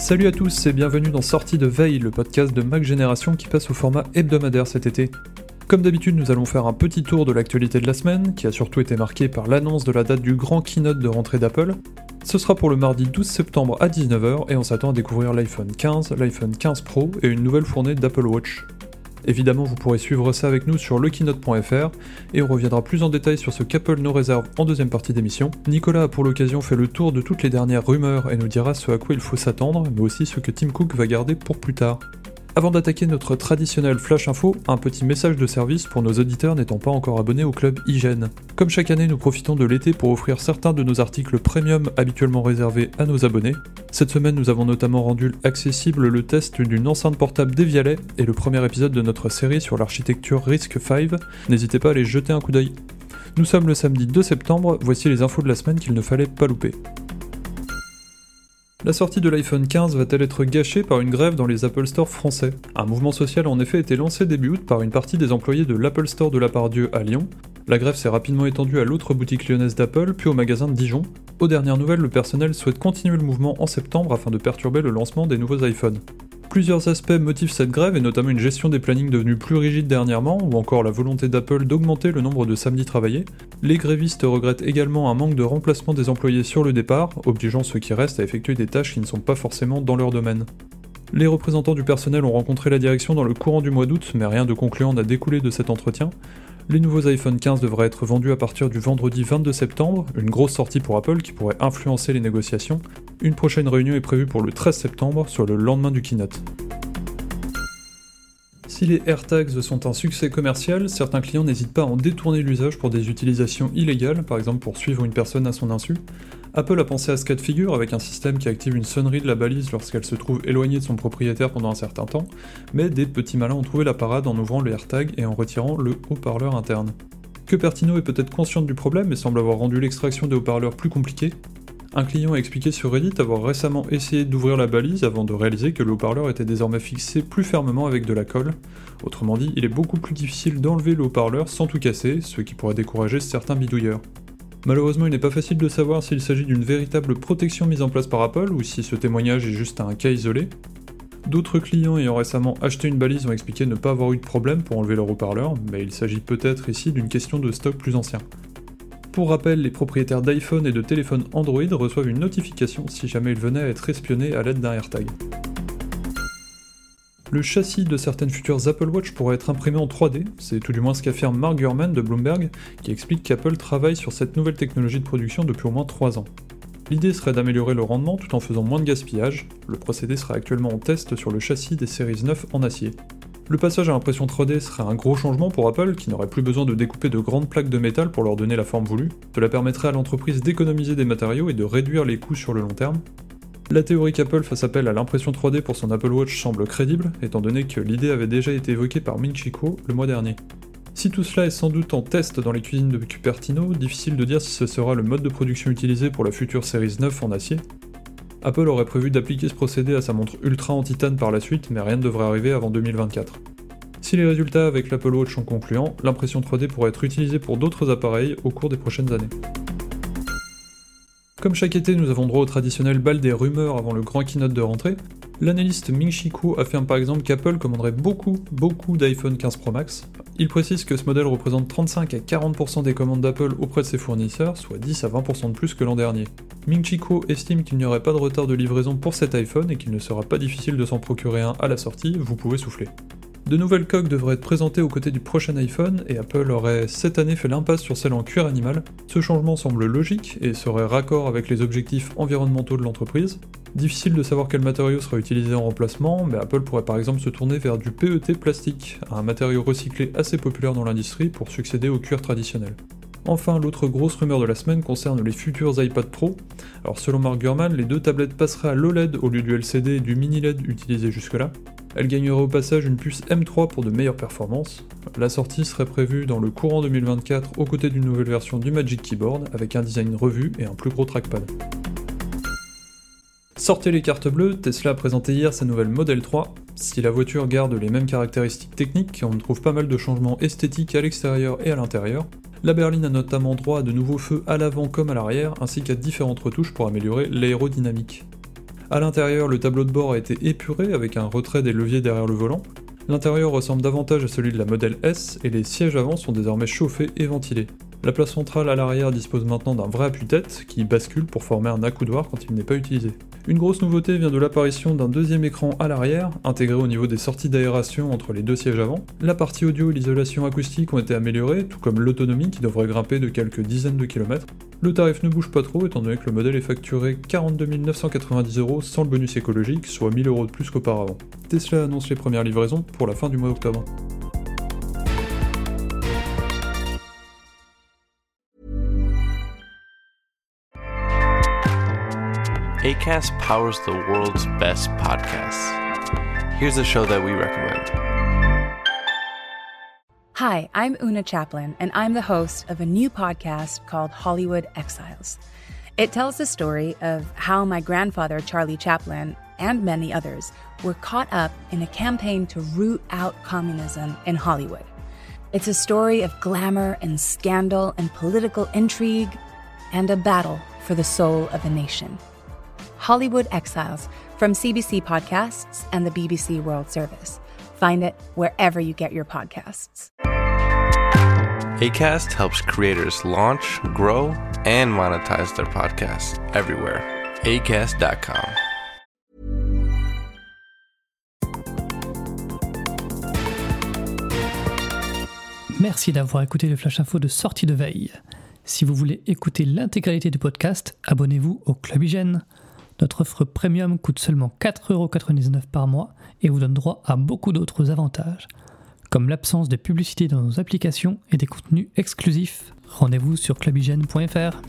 Salut à tous et bienvenue dans Sortie de Veille, le podcast de Mac Génération qui passe au format hebdomadaire cet été. Comme d'habitude, nous allons faire un petit tour de l'actualité de la semaine, qui a surtout été marquée par l'annonce de la date du grand keynote de rentrée d'Apple. Ce sera pour le mardi 12 septembre à 19h et on s'attend à découvrir l'iPhone 15, l'iPhone 15 Pro et une nouvelle fournée d'Apple Watch. Évidemment, vous pourrez suivre ça avec nous sur lekeynote.fr et on reviendra plus en détail sur ce qu'Apple nous réserve en deuxième partie d'émission. Nicolas a pour l'occasion fait le tour de toutes les dernières rumeurs et nous dira ce à quoi il faut s'attendre, mais aussi ce que Tim Cook va garder pour plus tard. Avant d'attaquer notre traditionnel flash info, un petit message de service pour nos auditeurs n'étant pas encore abonnés au club Hygiène. Comme chaque année, nous profitons de l'été pour offrir certains de nos articles premium habituellement réservés à nos abonnés. Cette semaine, nous avons notamment rendu accessible le test d'une enceinte portable Devialet et le premier épisode de notre série sur l'architecture Risk 5. N'hésitez pas à aller jeter un coup d'œil. Nous sommes le samedi 2 septembre, voici les infos de la semaine qu'il ne fallait pas louper. La sortie de l'iPhone 15 va-t-elle être gâchée par une grève dans les Apple Store français? Un mouvement social a en effet été lancé début août par une partie des employés de l'Apple Store de la Pardieu à Lyon. La grève s'est rapidement étendue à l'autre boutique lyonnaise d'Apple, puis au magasin de Dijon. Aux dernières nouvelles, le personnel souhaite continuer le mouvement en septembre afin de perturber le lancement des nouveaux iPhones. Plusieurs aspects motivent cette grève et notamment une gestion des plannings devenue plus rigide dernièrement ou encore la volonté d'Apple d'augmenter le nombre de samedis travaillés. Les grévistes regrettent également un manque de remplacement des employés sur le départ, obligeant ceux qui restent à effectuer des tâches qui ne sont pas forcément dans leur domaine. Les représentants du personnel ont rencontré la direction dans le courant du mois d'août, mais rien de concluant n'a découlé de cet entretien. Les nouveaux iPhone 15 devraient être vendus à partir du vendredi 22 septembre, une grosse sortie pour Apple qui pourrait influencer les négociations. Une prochaine réunion est prévue pour le 13 septembre, sur le lendemain du keynote. Si les AirTags sont un succès commercial, certains clients n'hésitent pas à en détourner l'usage pour des utilisations illégales, par exemple pour suivre une personne à son insu. Apple a pensé à ce cas de figure avec un système qui active une sonnerie de la balise lorsqu'elle se trouve éloignée de son propriétaire pendant un certain temps, mais des petits malins ont trouvé la parade en ouvrant le AirTag et en retirant le haut-parleur interne. Cupertino est peut-être consciente du problème et semble avoir rendu l'extraction des haut-parleurs plus compliquée, un client a expliqué sur Reddit avoir récemment essayé d'ouvrir la balise avant de réaliser que le haut-parleur était désormais fixé plus fermement avec de la colle. Autrement dit, il est beaucoup plus difficile d'enlever le haut-parleur sans tout casser, ce qui pourrait décourager certains bidouilleurs. Malheureusement, il n'est pas facile de savoir s'il s'agit d'une véritable protection mise en place par Apple ou si ce témoignage est juste un cas isolé. D'autres clients ayant récemment acheté une balise ont expliqué ne pas avoir eu de problème pour enlever leur haut-parleur, mais il s'agit peut-être ici d'une question de stock plus ancien. Pour rappel, les propriétaires d'iPhone et de téléphones Android reçoivent une notification si jamais ils venaient à être espionnés à l'aide d'un AirTag. Le châssis de certaines futures Apple Watch pourrait être imprimé en 3D, c'est tout du moins ce qu'affirme Mark Gurman de Bloomberg, qui explique qu'Apple travaille sur cette nouvelle technologie de production depuis au moins 3 ans. L'idée serait d'améliorer le rendement tout en faisant moins de gaspillage, le procédé sera actuellement en test sur le châssis des séries 9 en acier. Le passage à l'impression 3D serait un gros changement pour Apple, qui n'aurait plus besoin de découper de grandes plaques de métal pour leur donner la forme voulue. Cela permettrait à l'entreprise d'économiser des matériaux et de réduire les coûts sur le long terme. La théorie qu'Apple fasse appel à l'impression 3D pour son Apple Watch semble crédible, étant donné que l'idée avait déjà été évoquée par Ming Chico le mois dernier. Si tout cela est sans doute en test dans les cuisines de Cupertino, difficile de dire si ce sera le mode de production utilisé pour la future Series 9 en acier. Apple aurait prévu d'appliquer ce procédé à sa montre Ultra en titane par la suite, mais rien ne devrait arriver avant 2024. Si les résultats avec l'Apple Watch sont concluants, l'impression 3D pourrait être utilisée pour d'autres appareils au cours des prochaines années. Comme chaque été, nous avons droit au traditionnel bal des rumeurs avant le grand keynote de rentrée. L'analyste Ming Chi affirme par exemple qu'Apple commanderait beaucoup, beaucoup d'iPhone 15 Pro Max. Il précise que ce modèle représente 35 à 40% des commandes d'Apple auprès de ses fournisseurs, soit 10 à 20% de plus que l'an dernier. Ming Chi estime qu'il n'y aurait pas de retard de livraison pour cet iPhone et qu'il ne sera pas difficile de s'en procurer un à la sortie, vous pouvez souffler. De nouvelles coques devraient être présentées aux côtés du prochain iPhone et Apple aurait cette année fait l'impasse sur celle en cuir animal. Ce changement semble logique et serait raccord avec les objectifs environnementaux de l'entreprise. Difficile de savoir quel matériau sera utilisé en remplacement, mais Apple pourrait par exemple se tourner vers du PET plastique, un matériau recyclé assez populaire dans l'industrie pour succéder au cuir traditionnel. Enfin, l'autre grosse rumeur de la semaine concerne les futurs iPad Pro. Alors selon Mark Gurman, les deux tablettes passeraient à l'OLED au lieu du LCD et du mini LED utilisé jusque-là. Elle gagnerait au passage une puce M3 pour de meilleures performances. La sortie serait prévue dans le courant 2024 aux côtés d'une nouvelle version du Magic Keyboard avec un design revu et un plus gros trackpad. Sortez les cartes bleues, Tesla a présenté hier sa nouvelle Model 3. Si la voiture garde les mêmes caractéristiques techniques, on trouve pas mal de changements esthétiques à l'extérieur et à l'intérieur. La berline a notamment droit à de nouveaux feux à l'avant comme à l'arrière, ainsi qu'à différentes retouches pour améliorer l'aérodynamique. A l'intérieur, le tableau de bord a été épuré avec un retrait des leviers derrière le volant. L'intérieur ressemble davantage à celui de la modèle S et les sièges avant sont désormais chauffés et ventilés. La place centrale à l'arrière dispose maintenant d'un vrai appui-tête qui bascule pour former un accoudoir quand il n'est pas utilisé. Une grosse nouveauté vient de l'apparition d'un deuxième écran à l'arrière, intégré au niveau des sorties d'aération entre les deux sièges avant. La partie audio et l'isolation acoustique ont été améliorées, tout comme l'autonomie qui devrait grimper de quelques dizaines de kilomètres. Le tarif ne bouge pas trop étant donné que le modèle est facturé 42 990 euros sans le bonus écologique, soit 1000 euros de plus qu'auparavant. Tesla annonce les premières livraisons pour la fin du mois d'octobre. ACAST powers the world's best podcasts. Here's a show that we recommend. Hi, I'm Una Chaplin, and I'm the host of a new podcast called Hollywood Exiles. It tells the story of how my grandfather, Charlie Chaplin, and many others were caught up in a campaign to root out communism in Hollywood. It's a story of glamour and scandal and political intrigue and a battle for the soul of a nation. Hollywood Exiles from CBC Podcasts and the BBC World Service. Find it wherever you get your podcasts. ACAST helps creators launch, grow, and monetize their podcasts everywhere. ACAST.com. Merci d'avoir écouté le Flash Info de sortie de veille. Si vous voulez écouter l'intégralité du podcast, abonnez-vous au Club Hygiène. Notre offre premium coûte seulement 4,99€ par mois et vous donne droit à beaucoup d'autres avantages, comme l'absence de publicité dans nos applications et des contenus exclusifs. Rendez-vous sur clubhygiène.fr.